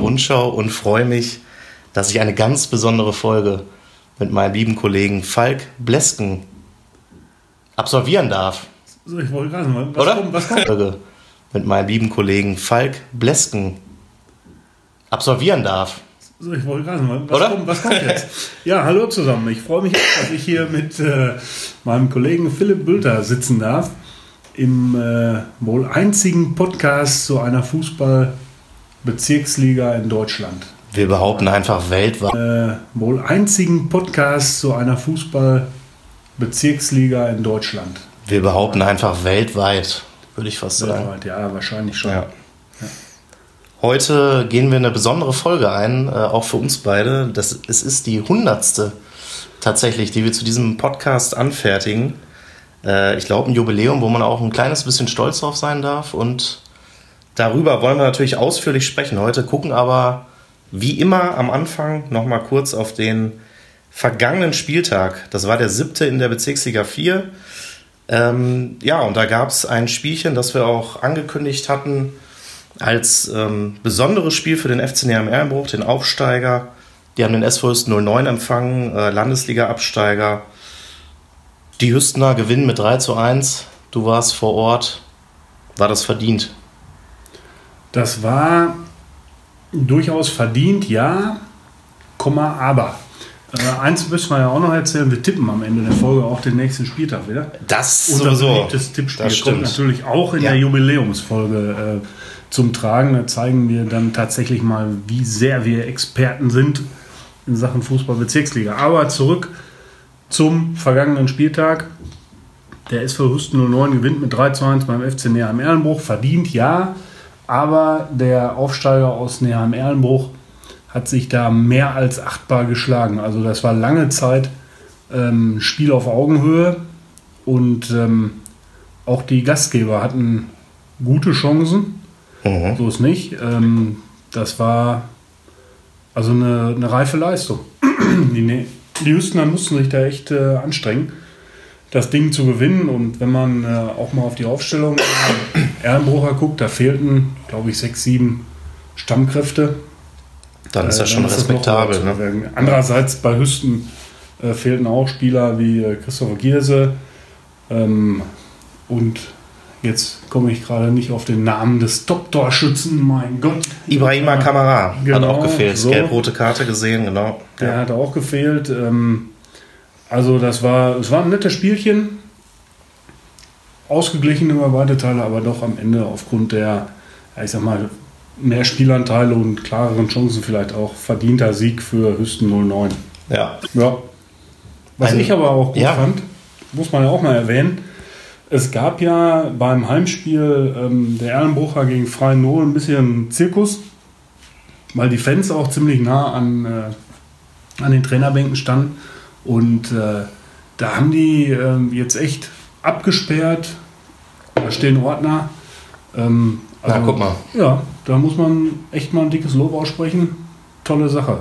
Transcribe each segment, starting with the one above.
Rundschau und freue mich, dass ich eine ganz besondere Folge mit meinem lieben Kollegen Falk Blesken absolvieren darf. So, ich wollte gerade mal. Was Oder? kommt? Was kommt? Mit meinem lieben Kollegen Falk Blesken absolvieren darf. So, ich wollte gerade mal. Was Oder? kommt? Was kommt jetzt? Ja, hallo zusammen. Ich freue mich, dass ich hier mit äh, meinem Kollegen Philipp Bülter sitzen darf. Im äh, wohl einzigen Podcast zu einer Fußball-Bezirksliga in Deutschland. Wir behaupten einfach weltweit. Äh, wohl einzigen Podcast zu einer Fußball-Bezirksliga in Deutschland. Wir behaupten einfach weltweit, würde ich fast sagen. Weltweit, ja, wahrscheinlich schon. Ja. Heute gehen wir eine besondere Folge ein, äh, auch für uns beide. Das, es ist die hundertste tatsächlich, die wir zu diesem Podcast anfertigen. Äh, ich glaube, ein Jubiläum, wo man auch ein kleines bisschen stolz drauf sein darf. Und darüber wollen wir natürlich ausführlich sprechen heute, gucken aber wie immer am Anfang nochmal kurz auf den vergangenen Spieltag. Das war der siebte in der Bezirksliga 4. Ähm, ja, und da gab es ein Spielchen, das wir auch angekündigt hatten als ähm, besonderes Spiel für den FC Neheim Erlenbruch, den Aufsteiger. Die haben den SV Hüsten 09 empfangen, äh, Landesliga-Absteiger. Die Hüstener gewinnen mit 3 zu 1. Du warst vor Ort. War das verdient? Das war durchaus verdient, ja, Komma, aber. Äh, eins müssen wir ja auch noch erzählen, wir tippen am Ende der Folge auch den nächsten Spieltag wieder. Das Unser sowieso. beliebtes Tippspiel Das kommt stimmt. natürlich auch in Ja. der Jubiläumsfolge äh, zum Tragen. Da zeigen wir dann tatsächlich mal, wie sehr wir Experten sind in Sachen Fußball-Bezirksliga. Aber zurück zum vergangenen Spieltag. Der SV Hüsten 09 gewinnt mit 3 zu 1 beim FC Neheim Erlenbruch. Verdient, ja. Aber der Aufsteiger aus Neheim Erlenbruch hat sich da mehr als achtbar geschlagen. Also das war lange Zeit ähm, Spiel auf Augenhöhe. Und ähm, auch die Gastgeber hatten gute Chancen. Mhm. So ist nicht. Ähm, das war also eine, eine reife Leistung. Die, Ne- die Hüstener mussten sich da echt äh, anstrengen, das Ding zu gewinnen. Und wenn man äh, auch mal auf die Aufstellung äh, Erlenbrucher guckt, da fehlten, glaube ich, sechs, sieben Stammkräfte. Dann ist Äh, das schon ist das respektabel. noch ne? abzuwägen. Andererseits bei Hüsten äh, fehlten auch Spieler wie äh, Christopher Gierse ähm, und jetzt komme ich gerade nicht auf den Namen des Top-Torschützen, mein Gott. Ibrahima Kamara hat Genau, auch gefehlt. so. Gelb-rote Karte gesehen, genau. Der hat auch gefehlt. Ähm, also das war, es war ein nettes Spielchen. Ausgeglichen über beide Teile, aber doch am Ende aufgrund der, ich sag mal, mehr Spielanteile und klareren Chancen vielleicht auch verdienter Sieg für Hüsten 09. ja. Ja. Was Ein- ich aber auch gut ja. fand, muss man ja auch mal erwähnen, es gab ja beim Heimspiel ähm, der Erlenbrucher gegen Freien Null ein bisschen Zirkus, weil die Fans auch ziemlich nah an, äh, an den Trainerbänken standen. Und äh, da haben die ähm, jetzt echt abgesperrt. Da stehen Ordner. Ähm, Na, guck mal. Ja, da muss man echt mal ein dickes Lob aussprechen. Tolle Sache.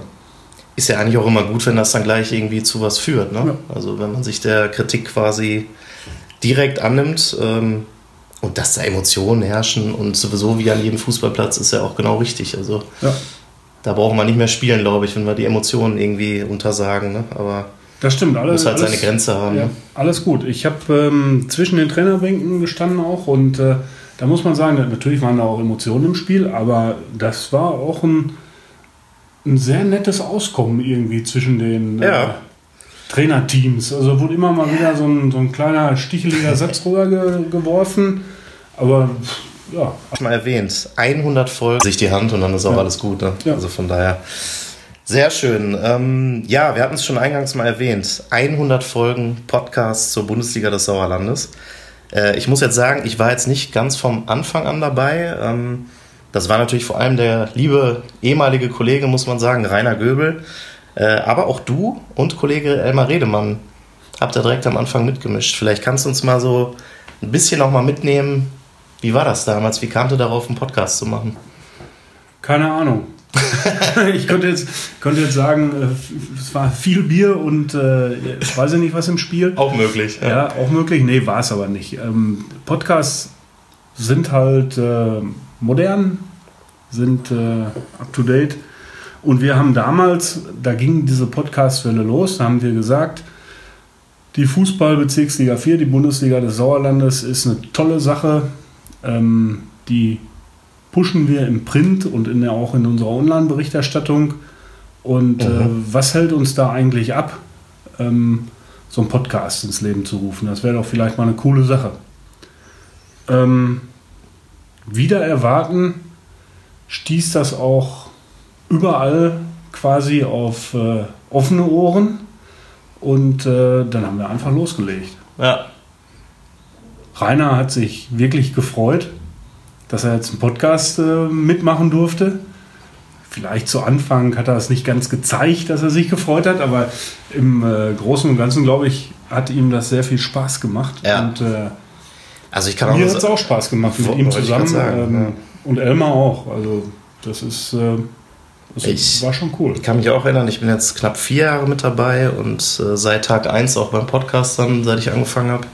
Ist ja eigentlich auch immer gut, wenn das dann gleich irgendwie zu was führt. Ne? Ja. Also wenn man sich der Kritik quasi direkt annimmt ähm, und dass da Emotionen herrschen und sowieso wie an jedem Fußballplatz ist ja auch genau richtig. Also Ja. da brauchen wir nicht mehr spielen, glaube ich, wenn wir die Emotionen irgendwie untersagen. Ne? Aber Das stimmt. Alles, muss halt alles, seine Grenze haben. Ja, alles gut. Ich habe ähm, zwischen den Trainerbänken gestanden auch und äh, da muss man sagen, natürlich waren da auch Emotionen im Spiel, aber das war auch ein, ein sehr nettes Auskommen irgendwie zwischen den äh, Ja. Trainerteams. Also wurde immer mal wieder so ein, so ein kleiner sticheliger Satz rüber ge geworfen, aber ja, mal erwähnt, 100 Folgen sich die Hand und dann ist auch Ja. alles gut. Ne? Ja. Also von daher sehr schön. Ähm, ja, wir hatten es schon eingangs mal erwähnt. 100 Folgen Podcast zur Bundesliga des Sauerlandes. Äh, ich muss jetzt sagen, ich war jetzt nicht ganz vom Anfang an dabei. Ähm, das war natürlich vor allem der liebe ehemalige Kollege, muss man sagen, Rainer Göbel. Äh, aber auch du und Kollege Elmar Redemann habt da direkt am Anfang mitgemischt. Vielleicht kannst du uns mal so ein bisschen noch mal mitnehmen. Wie war das damals? Wie kamte darauf, einen Podcast zu machen? keine Ahnung. ich könnte jetzt, könnte jetzt sagen, äh, es war viel Bier und äh, ich weiß ja nicht, was im Spiel. Auch möglich. Ja, auch möglich. Nee, war es aber nicht. Ähm, Podcasts sind halt äh, modern, sind äh, up to date. Und wir haben damals, da ging diese Podcast-Welle los, da haben wir gesagt, die Fußballbezirksliga 4, die Bundesliga des Sauerlandes, ist eine tolle Sache. Ähm, die pushen wir im Print und in der, auch in unserer Online-Berichterstattung. Und äh, Mhm. was hält uns da eigentlich ab, ähm, so einen Podcast ins Leben zu rufen? Das wäre doch vielleicht mal eine coole Sache. Ähm, wieder erwarten stieß das auch überall quasi auf äh, offene Ohren. Und äh, dann haben wir einfach losgelegt. Ja. Rainer hat sich wirklich gefreut, dass er jetzt einen Podcast äh, mitmachen durfte. Vielleicht zu Anfang hat er es nicht ganz gezeigt, dass er sich gefreut hat, aber im äh, Großen und Ganzen, glaube ich, hat ihm das sehr viel Spaß gemacht. Ja. Und äh, Also ich kann mir hat es auch Spaß gemacht mit ihm zusammen. sagen, ähm, ja. Und Elmar auch. Also das ist äh, das Ich- war schon cool. Ich kann mich auch erinnern, ich bin jetzt knapp vier Jahre mit dabei und äh, seit Tag 1 auch beim Podcast dann, seit ich angefangen habe.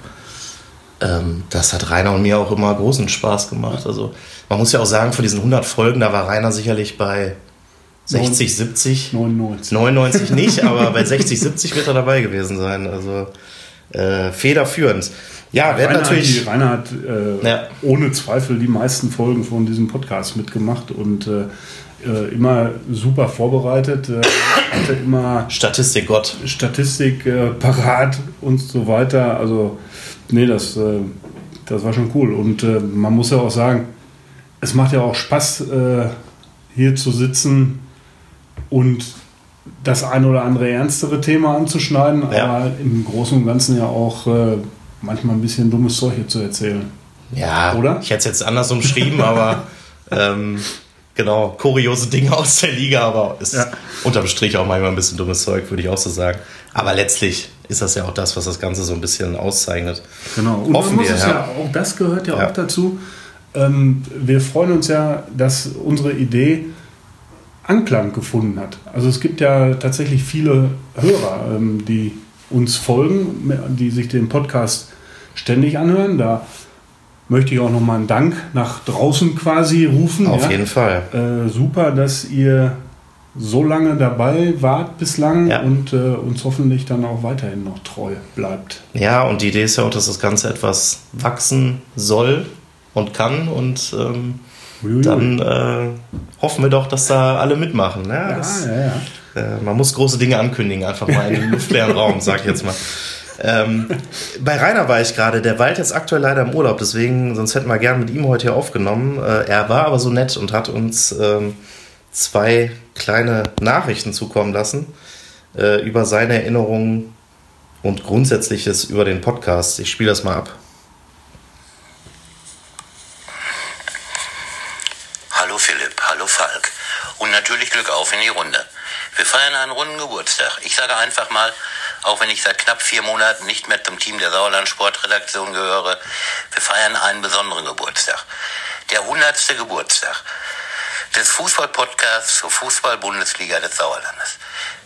Ähm, das hat Rainer und mir auch immer großen Spaß gemacht. Also man muss ja auch sagen, von diesen 100 Folgen, da war Rainer sicherlich bei 60, 70, 99. 99 nicht, aber bei 60, 70 wird er dabei gewesen sein. Also äh, federführend. Ja, Rainer hatten natürlich... Hat die, Rainer hat äh, Ja. ohne Zweifel die meisten Folgen von diesem Podcast mitgemacht und äh, äh, immer super vorbereitet, äh, hatte immer Statistik Gott. Statistik äh, parat und so weiter. Also, nee, das, äh, das war schon cool. Und äh, man muss ja auch sagen, es macht ja auch Spaß, äh, hier zu sitzen und das ein oder andere ernstere Thema anzuschneiden, Ja. aber im Großen und Ganzen ja auch äh, manchmal ein bisschen dummes Zeug hier zu erzählen. Ja, Oder? ich hätte es jetzt anders umschrieben, aber ähm, genau, kuriose Dinge aus der Liga, aber ist Ja. unterm Strich auch manchmal ein bisschen dummes Zeug, würde ich auch so sagen. Aber letztlich ist das ja auch das, was das Ganze so ein bisschen auszeichnet. Genau. Und Hoffen wir, es ja. ja. auch das gehört ja, Ja. auch dazu. Ähm, wir freuen uns ja, dass unsere Idee Anklang gefunden hat. Also es gibt ja tatsächlich viele Hörer, ähm, die uns folgen, die sich den Podcast ständig anhören. Da möchte ich auch nochmal einen Dank nach draußen quasi rufen. Auf ja. jeden Fall. Äh, super, dass ihr so lange dabei wart bislang Ja. und äh, uns hoffentlich dann auch weiterhin noch treu bleibt. Ja, und die Idee ist ja auch, dass das Ganze etwas wachsen soll und kann und ähm, dann äh, hoffen wir doch, dass da alle mitmachen. Ja, ja, das, ja, ja. Äh, man muss große Dinge ankündigen, einfach mal in den luftleeren Raum, sag ich jetzt mal. Ähm, bei Rainer war ich gerade, der weilt jetzt aktuell leider im Urlaub, deswegen, sonst hätten wir gern mit ihm heute hier aufgenommen. Äh, er war aber so nett und hat uns ähm, zwei kleine Nachrichten zukommen lassen äh, über seine Erinnerungen und Grundsätzliches über den Podcast. Ich spiele das mal ab. Hallo Philipp, hallo Falk. Und natürlich Glück auf in die Runde. Wir feiern einen runden Geburtstag. Ich sage einfach mal, auch wenn ich seit knapp vier Monaten nicht mehr zum Team der Sauerland Sportredaktion gehöre, wir feiern einen besonderen Geburtstag. Der 100. Geburtstag des Fußballpodcasts zur Fußball-Bundesliga des Sauerlandes.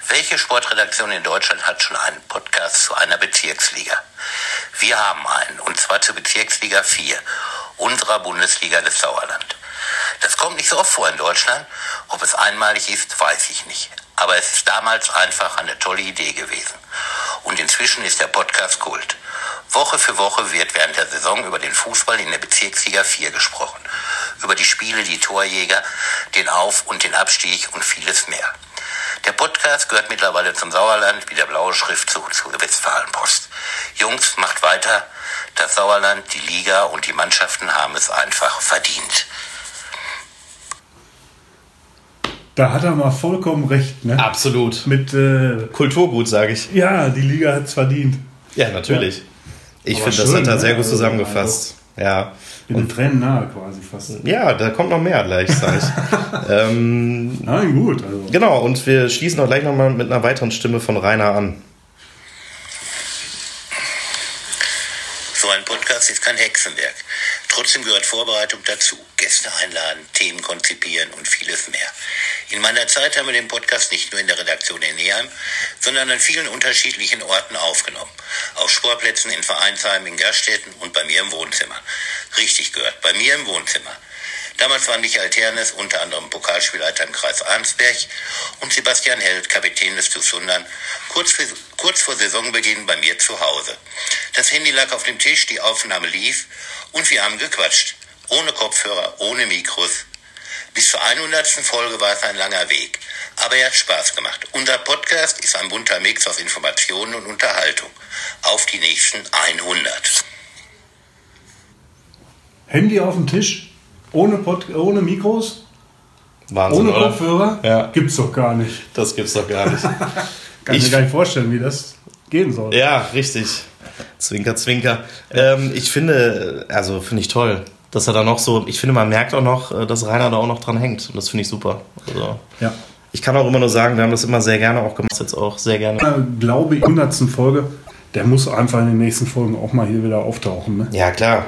Welche Sportredaktion in Deutschland hat schon einen Podcast zu einer Bezirksliga? Wir haben einen, und zwar zur Bezirksliga 4, unserer Bundesliga des Sauerland. Das kommt nicht so oft vor in Deutschland. Ob es einmalig ist, weiß ich nicht. Aber es ist damals einfach eine tolle Idee gewesen. Und inzwischen ist der Podcast Kult. Woche für Woche wird während der Saison über den Fußball in der Bezirksliga 4 gesprochen. Über die Spiele, die Torjäger, den Auf- und den Abstieg und vieles mehr. Der Podcast gehört mittlerweile zum Sauerland wie der blaue Schriftzug zu der Westfalenpost. Jungs, macht weiter. Das Sauerland, die Liga und die Mannschaften haben es einfach verdient. Da hat er mal vollkommen recht. Ne? Absolut. Mit, äh, Kulturgut, sage ich. ja, die Liga hat es verdient. Ja, natürlich. Ich Aber finde, das schön, hat er ne? sehr gut Also, zusammengefasst. Ja. Bin den Tränen nahe quasi fast. Ja, da kommt noch mehr gleich, sag ich. ähm, Nein, gut. Also. genau, und wir schließen auch gleich nochmal mit einer weiteren Stimme von Rainer an. So ein Podcast ist kein Hexenwerk. Trotzdem gehört Vorbereitung dazu. Gäste einladen, Themen konzipieren und vieles mehr. In meiner Zeit haben wir den Podcast nicht nur in der Redaktion in Neheim, sondern an vielen unterschiedlichen Orten aufgenommen. Auf Sportplätzen, in Vereinsheimen, in Gaststätten und bei mir im Wohnzimmer. Richtig gehört, bei mir im Wohnzimmer. Damals waren Michael Ternes, unter anderem Pokalspielleiter im Kreis Arnsberg, und Sebastian Held, Kapitän des TuS Sundern, kurz, kurz vor Saisonbeginn bei mir zu Hause. Das Handy lag auf dem Tisch, die Aufnahme lief und wir haben gequatscht. Ohne Kopfhörer, ohne Mikros. Bis zur 100. Folge war es ein langer Weg. Aber er hat Spaß gemacht. Unser Podcast ist ein bunter Mix aus Informationen und Unterhaltung. Auf die nächsten 100. Handy auf dem Tisch, ohne, Pod ohne Mikros, Wahnsinn, ohne oder? Kopfhörer, Ja. gibt's doch gar nicht. Das gibt's doch gar nicht. Kann ich mir gar nicht vorstellen, wie das gehen soll. ja, richtig. Zwinker, zwinker. Ähm, ich finde, also finde ich toll, dass er da noch so, ich finde, man merkt auch noch, äh, dass Rainer da auch noch dran hängt. Und das finde ich super. Also, Ja. ich kann auch immer nur sagen, wir haben das immer sehr gerne auch gemacht, jetzt auch sehr gerne. Äh, glaube ich, 100. Folge, der muss einfach in den nächsten Folgen auch mal hier wieder auftauchen. Ne? Ja, klar.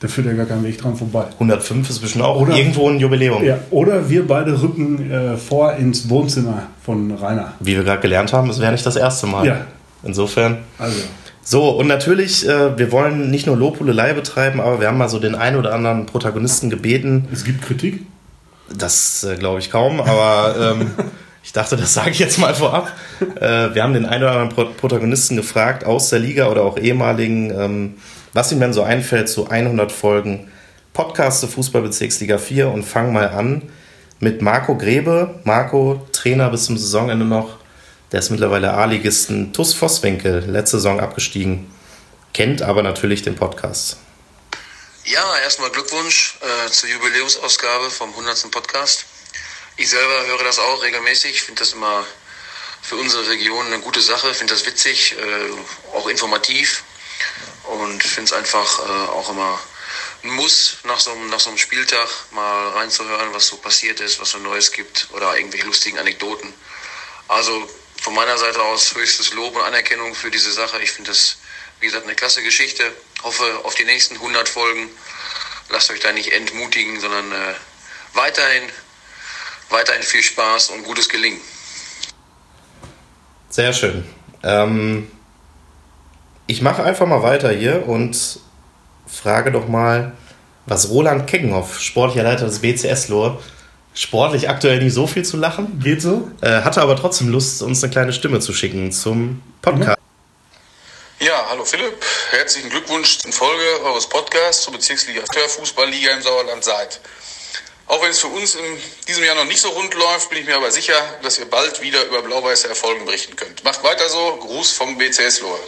Da führt ja gar kein Weg dran vorbei. 105 ist bestimmt auch Oder- irgendwo ein Jubiläum. Ja, oder wir beide rücken äh, vor ins Wohnzimmer von Rainer. Wie wir gerade gelernt haben, es wäre nicht das erste Mal. Ja. Insofern. Also, So, und natürlich, äh, wir wollen nicht nur Lobhudelei betreiben, aber wir haben mal so den einen oder anderen Protagonisten gebeten. es gibt Kritik. Das äh, glaube ich kaum, aber ähm, ich dachte, das sage ich jetzt mal vorab. Äh, wir haben den einen oder anderen Pro Protagonisten gefragt, aus der Liga oder auch ehemaligen, ähm, was ihm denn so einfällt zu 100 Folgen Podcast der Fußballbezirksliga 4 und fangen mal an mit Marco Grebe. Marco, Trainer bis zum Saisonende noch. Der ist mittlerweile A-Ligisten TuS Vosswinkel, letzte Saison abgestiegen. Kennt aber natürlich den Podcast. Ja, erstmal Glückwunsch äh, zur Jubiläumsausgabe vom 100. Podcast. Ich selber höre das auch regelmäßig, finde das immer für unsere Region eine gute Sache, finde das witzig, äh, auch informativ und finde es einfach äh, auch immer ein Muss, nach so, einem- nach so einem Spieltag mal reinzuhören, was so passiert ist, was so Neues gibt oder irgendwelche lustigen Anekdoten. Also von meiner Seite aus höchstes Lob und Anerkennung für diese Sache. Ich finde das, wie gesagt, eine klasse Geschichte. Hoffe auf die nächsten 100 Folgen. Lasst euch da nicht entmutigen, sondern äh, weiterhin, weiterhin viel Spaß und gutes Gelingen. Sehr schön. Ähm, ich mache einfach mal weiter hier und frage doch mal, was Roland Keckenhoff, sportlicher Leiter des BCS Lohr, sportlich aktuell nicht so viel zu lachen, Geht so? äh, hatte aber trotzdem Lust, uns eine kleine Stimme zu schicken zum Podcast. Ja, hallo Philipp, herzlichen Glückwunsch in Folge eures Podcasts zur Bezirksliga Fußballliga im Sauerland seid. Auch wenn es für uns in diesem Jahr noch nicht so rund läuft, bin ich mir aber sicher, dass ihr bald wieder über blau-weiße Erfolge berichten könnt. Macht weiter so, Gruß vom BCS Lohr.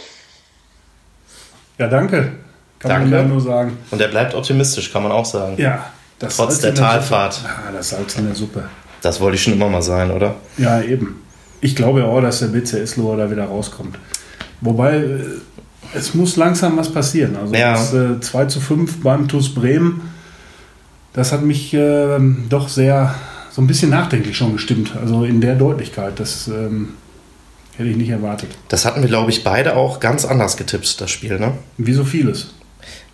Ja, danke. Kann Danke. man nur sagen. Und er bleibt optimistisch, kann man auch sagen. Ja, das Trotz der. Talfahrt. Ah, das Salz in der Suppe. Das wollte ich schon immer mal sein, oder? Ja, eben. Ich glaube auch, dass der BCS Lohr da wieder rauskommt. Wobei, äh, es muss langsam was passieren. Also Ja. das äh, 2 zu 5 beim TuS Bremen, das hat mich äh, doch sehr, so ein bisschen nachdenklich schon gestimmt. Also in der Deutlichkeit, das ähm, hätte ich nicht erwartet. Das hatten wir, glaube ich, beide auch ganz anders getippt, das Spiel, ne? Wie so vieles.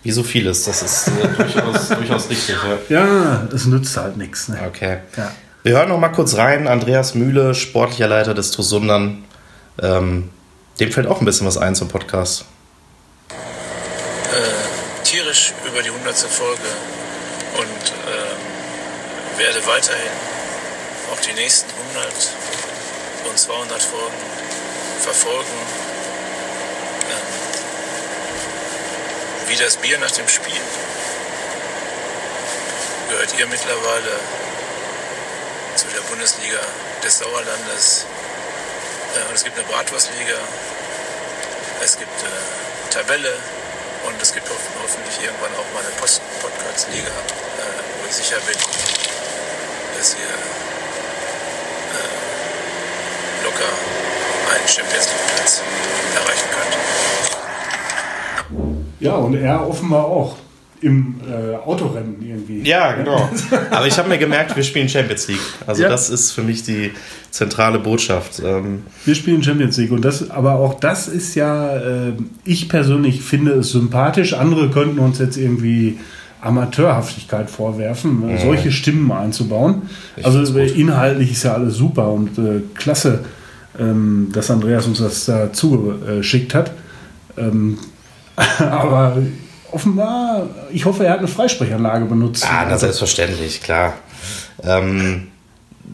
Wie so vieles, das ist äh, durchaus, durchaus richtig, ja. Ja, es nützt halt nichts. Ne? Okay. Ja. Wir hören noch mal kurz rein. Andreas Mühle, sportlicher Leiter des TuS Sundern. Ähm, dem fällt auch ein bisschen was ein zum Podcast. äh, tierisch über die 100. Folge und ähm, werde weiterhin auch die nächsten 100 und 200 Folgen verfolgen. Wie das Bier nach dem Spiel. Gehört ihr mittlerweile zu der Bundesliga des Sauerlandes? Äh, es gibt eine Bratwurstliga, es gibt äh, Tabelle und es gibt hoff hoffentlich irgendwann auch mal eine Post Podcast-Liga, äh, wo ich sicher bin, dass ihr locker einen Champions League-Platz erreichen könnt. Ja, und er offenbar auch im äh, Autorennen irgendwie. Ja, genau. Aber ich habe mir gemerkt, wir spielen Champions League. Also Ja. das ist für mich die zentrale Botschaft. Ähm, Wir spielen Champions League und das, aber auch das ist ja, äh, ich persönlich finde es sympathisch. Andere könnten uns jetzt irgendwie Amateurhaftigkeit vorwerfen, äh, solche Stimmen einzubauen. also gut. äh, inhaltlich ist ja alles super und äh, klasse, ähm, dass Andreas uns das da zugeschickt hat. Ähm, aber offenbar, ich hoffe, er hat eine Freisprechanlage benutzt. Ah, na, selbstverständlich, klar. Ähm,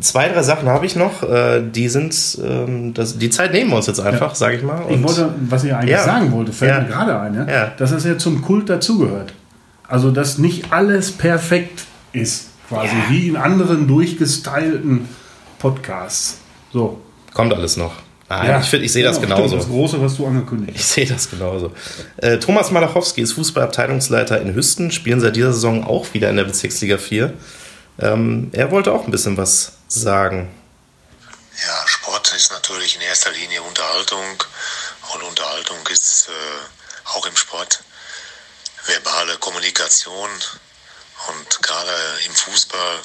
zwei, drei Sachen habe ich noch. Äh, die sind, ähm, das, die Zeit nehmen wir uns jetzt einfach, ja. sage ich mal. Und ich wollte, was ich eigentlich ja. sagen wollte, fällt ja. mir gerade ein, ja? ja. dass das ja zum Kult dazugehört. Also, dass nicht alles perfekt ist, quasi wie in anderen durchgestylten Podcasts. So. Kommt alles noch. Nein, ja, ich, find, ich sehe das genau, genauso. Das Große, was du angekündigt hast. Ich sehe das genauso. Äh, Thomas Malachowski ist Fußballabteilungsleiter in Hüsten, spielen seit dieser Saison auch wieder in der Bezirksliga 4. Ähm, er wollte auch ein bisschen was sagen. Ja, Sport ist natürlich in erster Linie Unterhaltung und Unterhaltung ist äh, auch im Sport verbale Kommunikation und gerade im Fußball,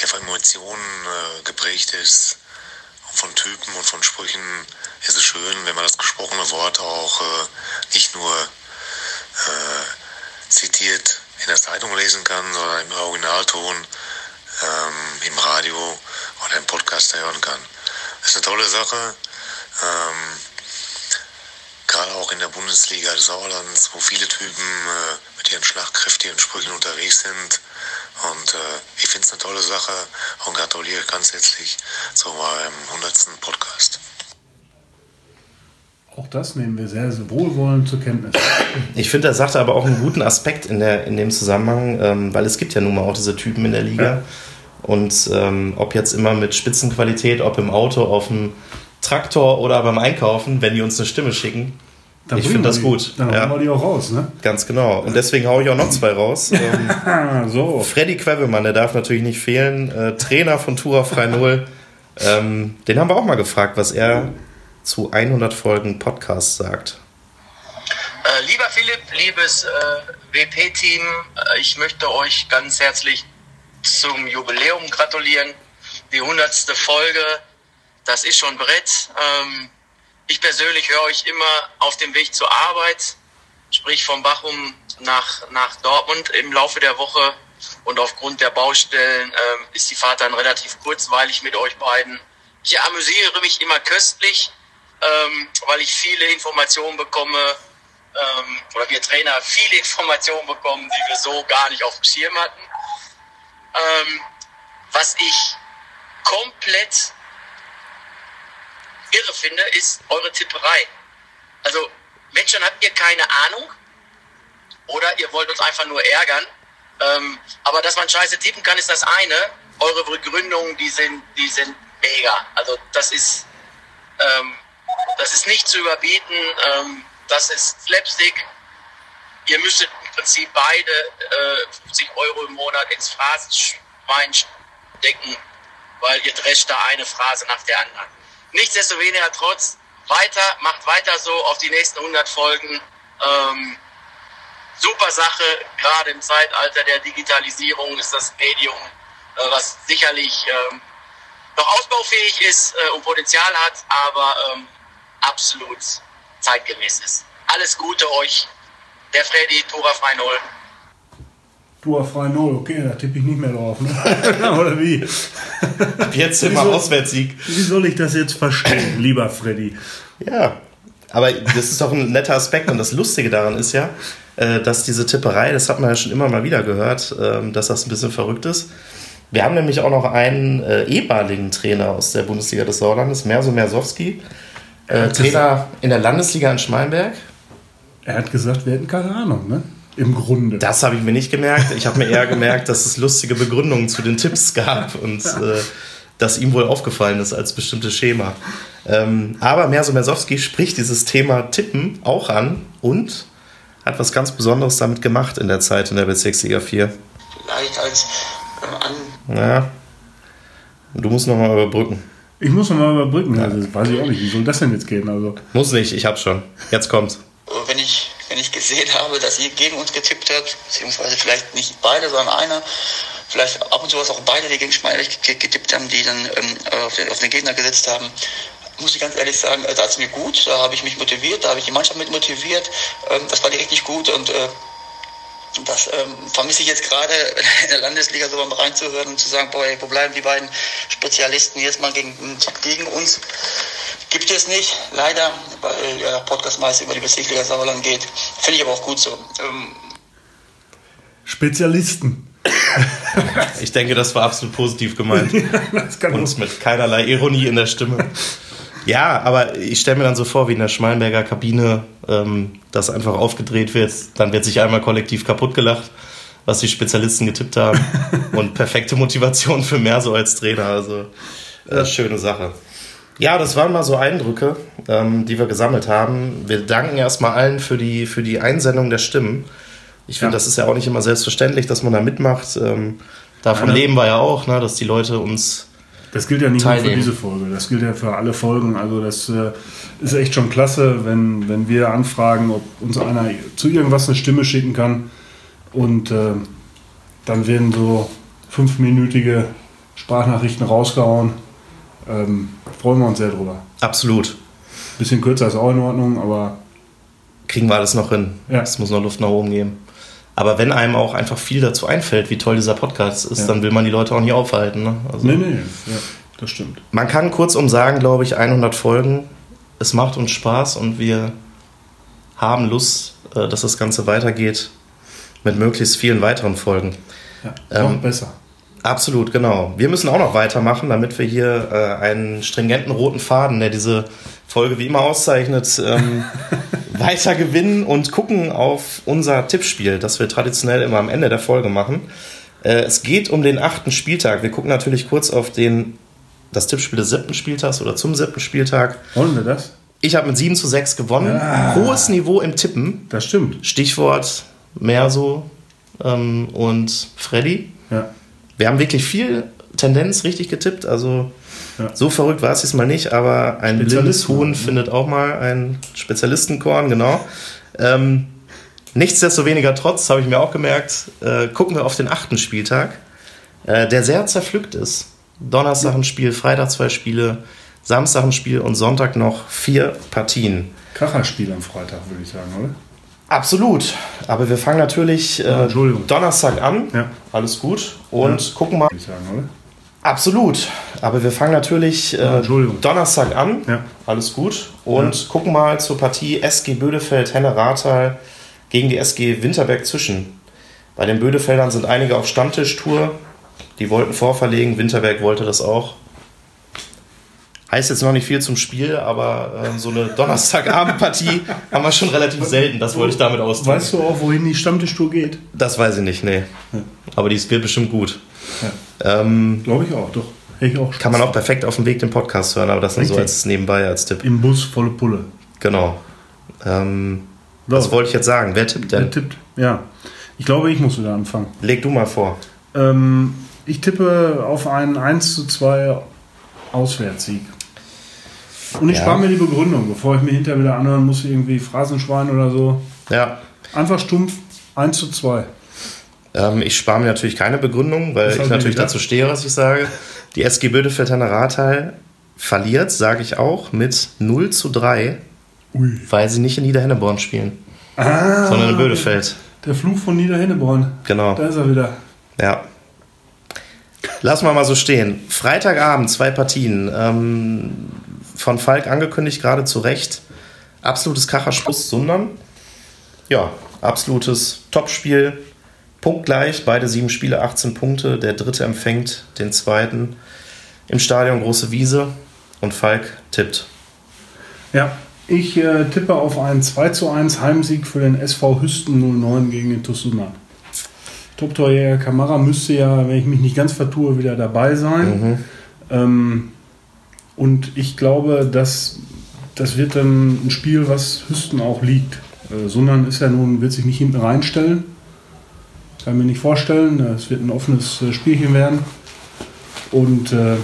der von Emotionen äh, geprägt ist, von Typen und von Sprüchen ist es schön, wenn man das gesprochene Wort auch äh, nicht nur äh, zitiert in der Zeitung lesen kann, sondern im Originalton ähm, im Radio oder im Podcast hören kann. Das ist eine tolle Sache. Ähm, gerade auch in der Bundesliga des Sauerlands, wo viele Typen äh, mit ihren schlagkräftigen Sprüchen unterwegs sind. Und äh, ich finde es eine tolle Sache und gratuliere ganz herzlich zu meinem 100. Podcast. Auch das nehmen wir sehr, sehr wohlwollend zur Kenntnis. Ich finde, er sagte aber auch einen guten Aspekt in, der, in dem Zusammenhang, ähm, weil es gibt ja nun mal auch diese Typen in der Liga. Ja. Und ähm, ob jetzt immer mit Spitzenqualität, ob im Auto, auf dem Traktor oder beim Einkaufen, wenn die uns eine Stimme schicken, dann ich finde das gut. Dann ja. hauen wir die auch raus, ne? Ganz genau. Und deswegen haue ich auch noch zwei raus. ähm, so. Freddy Quevelmann, der darf natürlich nicht fehlen. Äh, Trainer von Tura Frei Null. Ähm, den haben wir auch mal gefragt, was er zu 100 Folgen Podcast sagt. Äh, lieber Philipp, liebes äh, WP-Team, äh, ich möchte euch ganz herzlich zum Jubiläum gratulieren. Die 100. Folge, das ist schon Brett. Ähm, ich persönlich höre euch immer auf dem Weg zur Arbeit, sprich vom Bachum nach, nach Dortmund im Laufe der Woche. Und aufgrund der Baustellen ähm, ist die Fahrt dann relativ kurzweilig mit euch beiden. Ich amüsiere mich immer köstlich, ähm, weil ich viele Informationen bekomme, ähm, oder wir Trainer viele Informationen bekommen, die wir so gar nicht auf dem Schirm hatten. Ähm, was ich komplett irre finde, ist eure Tipperei. Also, Menschen, habt ihr keine Ahnung? Oder ihr wollt uns einfach nur ärgern? Ähm, aber dass man scheiße tippen kann, ist das eine. Eure Begründungen, die sind, die sind mega. Also, das ist, ähm, das ist nicht zu überbieten. Ähm, das ist Slapstick. Ihr müsstet im Prinzip beide äh, 50 Euro im Monat ins Phrasenschwein stecken, weil ihr drescht da eine Phrase nach der anderen. Nichtsdestoweniger trotz, weiter, macht weiter so auf die nächsten 100 Folgen. Ähm, super Sache, gerade im Zeitalter der Digitalisierung ist das Medium, äh, was sicherlich ähm, noch ausbaufähig ist äh, und Potenzial hat, aber ähm, absolut zeitgemäß ist. Alles Gute euch, der Freddy, Tora frei Tora frei null, okay, da tippe ich nicht mehr drauf, ne? Oder wie? Jetzt immer Auswärtssieg. Wie soll ich das jetzt verstehen, lieber Freddy? Ja, aber das ist doch ein netter Aspekt und das Lustige daran ist ja, äh, dass diese Tipperei, das hat man ja schon immer mal wieder gehört, ähm, dass das ein bisschen verrückt ist. Wir haben nämlich auch noch einen äh, ehemaligen Trainer aus der Bundesliga des Sauerlandes, Merso Mersowski, äh, Trainer in der Landesliga in Schmalenberg. Er hat gesagt, wir hätten keine Ahnung, ne? Im Grunde. Das habe ich mir nicht gemerkt. Ich habe mir eher gemerkt, dass es lustige Begründungen zu den Tipps gab und äh, dass ihm wohl aufgefallen ist als bestimmtes Schema. Ähm, aber Merso Mersowski spricht dieses Thema Tippen auch an und hat was ganz Besonderes damit gemacht in der Zeit in der Bezirksliga 4. Vielleicht als ähm, an. Ja. Du musst nochmal überbrücken. Ich muss nochmal überbrücken, ja. also weiß ich auch nicht, wie soll das denn jetzt gehen? Also. Muss nicht, ich hab's schon. Jetzt kommt's. Wenn ich, wenn ich gesehen habe, dass ihr gegen uns getippt habt, beziehungsweise vielleicht nicht beide, sondern einer, vielleicht ab und zu was auch beide, die gegen Schmeidig getippt haben, die dann ähm, auf, den, auf den Gegner gesetzt haben, muss ich ganz ehrlich sagen, da hat es mir gut, da habe ich mich motiviert, da habe ich die Mannschaft mit motiviert, ähm, das war richtig gut und äh, das ähm, vermisse ich jetzt gerade in der Landesliga so mal reinzuhören und zu sagen, boah, ey, wo bleiben die beiden Spezialisten jetzt mal gegen, gegen uns? Gibt es nicht, leider, weil der Podcast meist über die Bezirksliga Sauerland geht. Finde ich aber auch gut so. Ähm, Spezialisten. Ich denke, das war absolut positiv gemeint. das kann Und mit keinerlei Ironie in der Stimme. Ja, aber ich stelle mir dann so vor, wie in der Schmalenberger Kabine ähm, das einfach aufgedreht wird. Dann wird sich einmal kollektiv kaputt gelacht, was die Spezialisten getippt haben. Und perfekte Motivation für mehr so als Trainer. Also äh, schöne Sache. Ja, das waren mal so Eindrücke, ähm, die wir gesammelt haben. Wir danken erstmal allen für die, für die Einsendung der Stimmen. Ich finde, Ja. das ist ja auch nicht immer selbstverständlich, dass man da mitmacht. Ähm, davon Ja, ne? leben wir ja auch, ne, dass die Leute uns Das gilt ja nicht nur für Teilnehmen. diese Folge, das gilt ja für alle Folgen. Also das äh, ist echt schon klasse, wenn, wenn wir anfragen, ob uns einer zu irgendwas eine Stimme schicken kann. Und äh, dann werden so fünfminütige Sprachnachrichten rausgehauen. Ähm, freuen wir uns sehr drüber. absolut Bisschen kürzer ist auch in Ordnung, aber kriegen wir alles noch hin. Ja. Es muss noch Luft nach oben geben. Aber wenn einem auch einfach viel dazu einfällt, wie toll dieser Podcast ist, Ja. dann will man die Leute auch nicht aufhalten. Ne? Also nee, nee, ja, das stimmt. Man kann kurzum sagen, glaube ich, 100 Folgen. Es macht uns Spaß und wir haben Lust, äh, dass das Ganze weitergeht mit möglichst vielen weiteren Folgen. Ja, Ähm, noch besser. Absolut, genau. Wir müssen auch noch weitermachen, damit wir hier äh, einen stringenten roten Faden, der diese Folge wie immer auszeichnet, ähm, weiter gewinnen und gucken auf unser Tippspiel, das wir traditionell immer am Ende der Folge machen. Äh, es geht um den achten Spieltag. Wir gucken natürlich kurz auf den, das Tippspiel des siebten Spieltags oder zum siebten Spieltag. Wollen wir das? Ich habe mit 7 zu 6 gewonnen. Hohes Niveau im Tippen. Das stimmt. Stichwort Merso ähm, und Freddy. Ja. Wir haben wirklich viel Tendenz richtig getippt. Also Ja. so verrückt war es diesmal nicht, aber ein blindes Huhn findet auch mal ein Spezialistenkorn, genau. Ähm, nichtsdestoweniger trotz, habe ich mir auch gemerkt, äh, gucken wir auf den achten Spieltag, äh, der sehr zerpflückt ist. Donnerstag ein Spiel, Freitag zwei Spiele, Samstag ein Spiel und Sonntag noch vier Partien. Kracherspiel am Freitag, würde ich sagen, oder? Absolut. Aber wir fangen natürlich äh, Entschuldigung. Donnerstag an. Ja. Alles gut. Und Ja. gucken mal. Würde ich sagen, oder? Absolut. Aber wir fangen natürlich äh. Donnerstag an. Ja. Alles gut. Und gucken mal zur Partie SG Bödefeld Henne Rathal gegen die SG Winterberg zwischen. Bei den Bödefeldern sind einige auf Stammtischtour. Die wollten vorverlegen. Winterberg wollte das auch. Heißt jetzt noch nicht viel zum Spiel, aber äh, so eine Donnerstagabendpartie haben wir schon relativ selten. Das wollte ich damit ausdrücken. Weißt du auch, wohin die Stammtischtour geht? Das weiß ich nicht, nee. Aber die wird bestimmt gut. Ja. Ähm, Glaube ich auch, doch. Hätte ich auch kann man auch perfekt auf dem Weg den Podcast hören, aber das nur so als nebenbei, als Tipp. Im Bus volle Pulle. Genau. Ähm, So. was wollte ich jetzt sagen? Wer tippt Wer denn? tippt? Ja. Ich glaube, ich muss wieder anfangen. Leg du mal vor. Ähm, ich tippe auf einen 1 zu 2 Auswärtssieg. Und ich Ja. spare mir die Begründung, bevor ich mir hinterher wieder anhören muss, irgendwie Phrasenschwein oder so. Ja. Einfach stumpf 1 zu 2. Ähm, ich spare mir natürlich keine Begründung, weil ich natürlich gedacht? dazu stehe, was ich sage. Die SG Bödefeld Henne Rathal verliert, sage ich auch, mit 0 zu 3, Ui. weil sie nicht in Niederhenneborn spielen, Ah, sondern in Bödefeld. Der Fluch von Niederhenneborn. Genau. Da ist er wieder. Ja. Lassen wir mal so stehen. Freitagabend, zwei Partien. Ähm, von Falk angekündigt, gerade zu Recht. Absolutes Kracherspuss, Sundern. Ja, absolutes Topspiel. Punktgleich, beide sieben Spiele, 18 Punkte. Der dritte empfängt den zweiten. Im Stadion große Wiese. Und Falk tippt. Ja, ich äh, tippe auf einen 2 zu 1 Heimsieg für den SV Hüsten 09 gegen den Tosunan. Top-Torjäger Kamara müsste ja, wenn ich mich nicht ganz vertue, wieder dabei sein. Ähm, und ich glaube, dass das wird dann ein Spiel, was Hüsten auch liegt. Äh, Sundern ist ja nun, wird sich nicht hinten reinstellen. Kann mir nicht vorstellen. Äh, Es wird ein offenes äh, Spielchen werden. Und äh,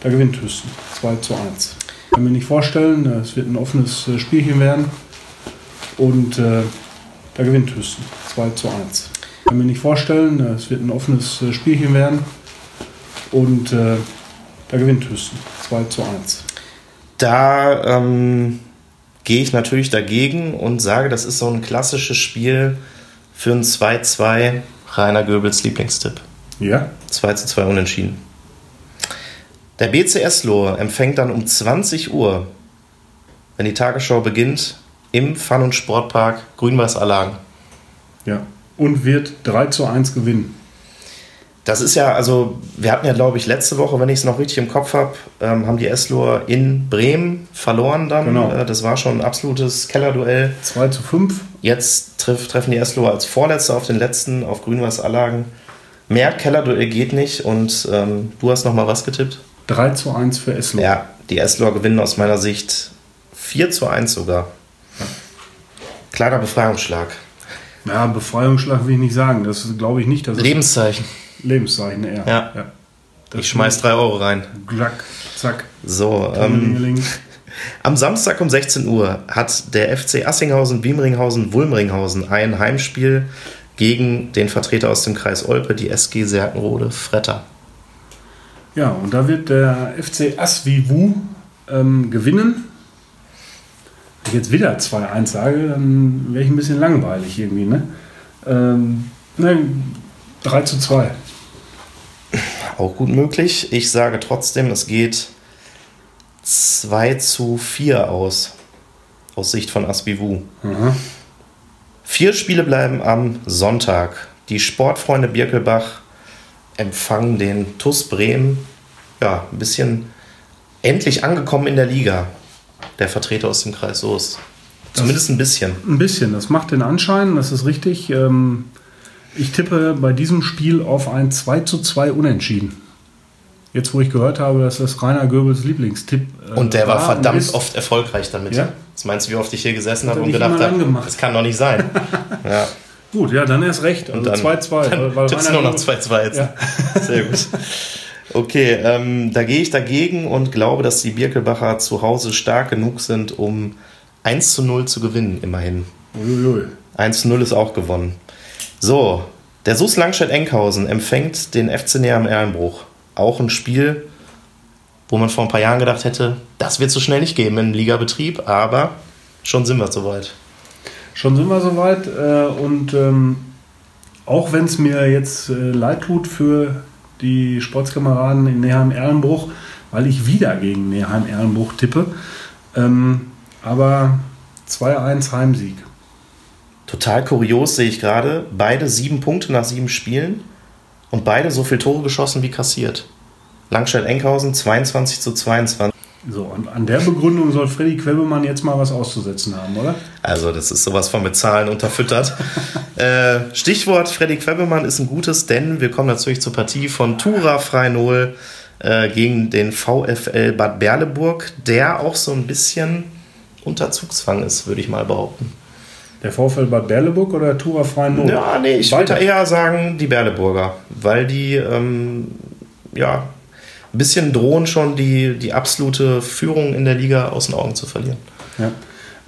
da gewinnt Hüsten 2 zu 1. Kann mir nicht vorstellen. Äh, Es wird ein offenes Spielchen werden. Und äh, da gewinnt Hüsten 2 zu 1. Kann mir nicht vorstellen. Es wird ein offenes Spielchen werden. Und äh, da gewinnt Hüsten 2 zu 1. Da ähm, gehe ich natürlich dagegen und sage, das ist so ein klassisches Spiel für ein 2-2 Rainer Goebbels Lieblingstipp. Ja? 2 zu 2 unentschieden. Der BCS Lohr empfängt dann um 20 Uhr, wenn die Tagesschau beginnt, im Fun- und Sportpark Grün-Weiß Allagen. Ja. und wird 3 zu 1 gewinnen. Das ist ja, also wir hatten ja, glaube ich, letzte Woche, wenn ich es noch richtig im Kopf habe, ähm, haben die Eslohr in Bremen verloren dann. Genau. Äh, das war schon ein absolutes Kellerduell. 2 zu 5. Jetzt treff, treffen die Eslohr als Vorletzter auf den letzten, auf Grün-Weiß Allagen. Mehr Kellerduell geht nicht und ähm, du hast noch mal was getippt? 3 zu 1 für Eslo. Ja, die Eslohr gewinnen aus meiner Sicht 4 zu 1 sogar. Klarer Befreiungsschlag. Ja, Befreiungsschlag will ich nicht sagen. Das glaube ich nicht. Lebenszeichen. Lebenszeichen eher. Ja. Das Ich schmeiß 3 Euro rein. Zack, zack. So, ähm. Am Samstag um 16 Uhr hat der FC Assinghausen, Biemringhausen, Wulmringhausen ein Heimspiel gegen den Vertreter aus dem Kreis Olpe, die SG Serkenrode Fretter. Ja, und da wird der FC Asvivu ähm, gewinnen. Wenn ich jetzt wieder 2-1 sage, dann wäre ich ein bisschen langweilig irgendwie. Ne? Ähm, ne, 3 zu 2. Auch gut möglich. Ich sage trotzdem, es geht 2 zu 4 aus. Aus Sicht von Asbivu. Aha. Vier Spiele bleiben am Sonntag. Die Sportfreunde Birkelbach empfangen den TUS Bremen. Ja, ein bisschen endlich angekommen in der Liga. Der Vertreter aus dem Kreis Soest. Zumindest ein bisschen. Ein bisschen, das macht den Anschein, das ist richtig. Ähm, ich tippe bei diesem Spiel auf ein 2 zu 2 Unentschieden. Jetzt, wo ich gehört habe, dass das Rainer Goebbels Lieblingstipp äh, Und der war verdammt ist. oft erfolgreich damit. Ja? Was meinst du, wie oft ich hier gesessen habe und gedacht habe, das kann doch nicht sein. ja. Gut, ja, dann erst recht. Also Und dann, 2-2. dann weil- weil tippst du nur noch Goebbels- 2-2 jetzt. Ja. Sehr gut. Okay, ähm, da gehe ich dagegen und glaube, dass die Birkelbacher zu Hause stark genug sind, um 1 zu 0 zu gewinnen, immerhin. Uiuiui. 1 zu 0 ist auch gewonnen. So, der SUS Langstedt-Enkhausen empfängt den FC Neheim Erlenbruch. Auch ein Spiel, wo man vor ein paar Jahren gedacht hätte, das wird so schnell nicht geben im Ligabetrieb, aber schon sind wir soweit. Schon sind wir soweit. Äh, und ähm, auch wenn es mir jetzt äh, leid tut für die Sportskameraden in Neheim-Erlenbruch, weil ich wieder gegen Neheim-Erlenbruch tippe. Ähm, aber 2-1 Heimsieg. Total kurios sehe ich gerade. Beide sieben Punkte nach sieben Spielen und beide so viele Tore geschossen wie kassiert. Langstedt-Enkhausen 22 zu 22. So, an, an der Begründung soll Freddy Quebemann jetzt mal was auszusetzen haben, oder? Also, das ist sowas von mit Zahlen unterfüttert. äh, Stichwort Freddy Quebemann ist ein gutes, denn wir kommen natürlich zur Partie von Tura Freinol äh, gegen den VfL Bad Berleburg, der auch so ein bisschen unter Zugzwang ist, würde ich mal behaupten. Der VfL Bad Berleburg oder Tura Freien Not? Ja, nee, ich würde Weiter. eher sagen die Berleburger, weil die ähm, ja ein bisschen drohen schon die, die absolute Führung in der Liga aus den Augen zu verlieren. Ja.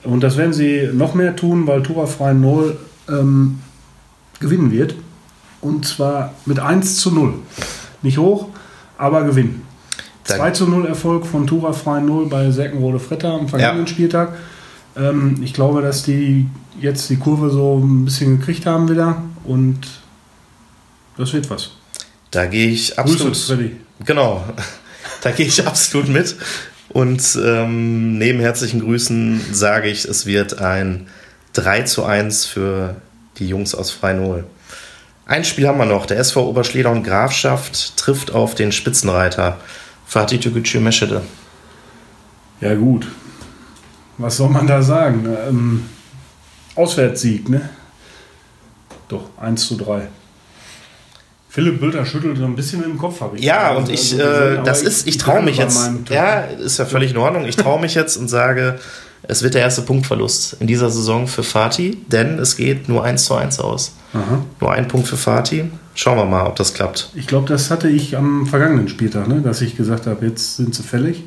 Und das werden sie noch mehr tun, weil Tura Freien Null ähm, gewinnen wird. Und zwar mit 1 zu 0. Nicht hoch, aber gewinnen. Da- 2 zu 0 Erfolg von Tura Freien Null bei Serkenrode Fretter am vergangenen Ja. Spieltag. Ähm, ich glaube, dass die jetzt die Kurve so ein bisschen gekriegt haben wieder. Und das wird was. Da gehe ich Grüße, absolut. Freddy. Genau, da gehe ich absolut mit. Und ähm, neben herzlichen Grüßen sage ich, es wird ein 3 zu 1 für die Jungs aus Freinol. Ein Spiel haben wir noch. Der SV Oberschledern Grafschaft trifft auf den Spitzenreiter Fatih Tükücü Meschede. Ja, gut. Was soll man da sagen? Ähm, Auswärtssieg, ne? Doch, 1 zu 3. Philipp Bülter schüttelt so ein bisschen im Kopf, habe ich. Ja, und ich, also gesehen, äh, das ist, ich traue mich jetzt. Ja, ist ja völlig in Ordnung. Ich traue mich jetzt und sage, es wird der erste Punktverlust in dieser Saison für Fatih, denn es geht nur 1 zu 1 aus. Aha. Nur ein Punkt für Fatih. Schauen wir mal, ob das klappt. Ich glaube, das hatte ich am vergangenen Spieltag, ne? dass ich gesagt habe, jetzt sind sie fällig.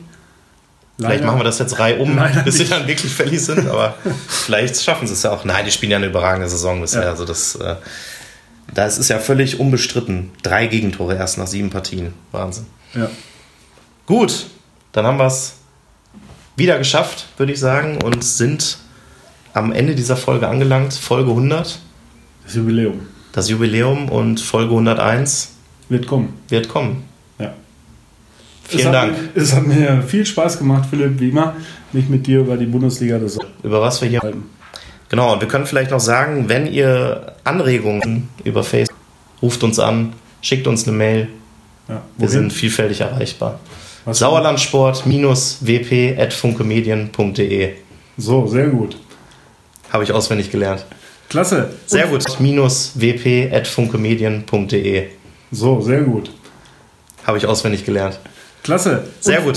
Vielleicht machen wir das jetzt reihum, Leider bis sie dann wirklich fällig sind, aber vielleicht schaffen sie es ja auch. Nein, die spielen ja eine überragende Saison bisher. Ja. Also das, äh, das ist ja völlig unbestritten. Drei Gegentore erst nach sieben Partien. Wahnsinn. Ja. Gut, dann haben wir es wieder geschafft, würde ich sagen, und sind am Ende dieser Folge angelangt. Folge 100, Das Jubiläum das Jubiläum und Folge 101 wird kommen. wird kommen. Vielen es Dank. Hat, es hat mir viel Spaß gemacht, Philipp, wie immer, mich mit dir über die Bundesliga des Über was wir hier halten. Genau, und wir können vielleicht noch sagen, wenn ihr Anregungen über Facebook, ruft uns an, schickt uns eine Mail. Ja, Wir sind vielfältig erreichbar. Sauerlandsport-wp.funkemedien.de So, sehr gut. Habe ich auswendig gelernt. Klasse. Sehr gut. wp.funkemedien.de So, sehr gut. Habe ich auswendig gelernt. Klasse. Sehr gut.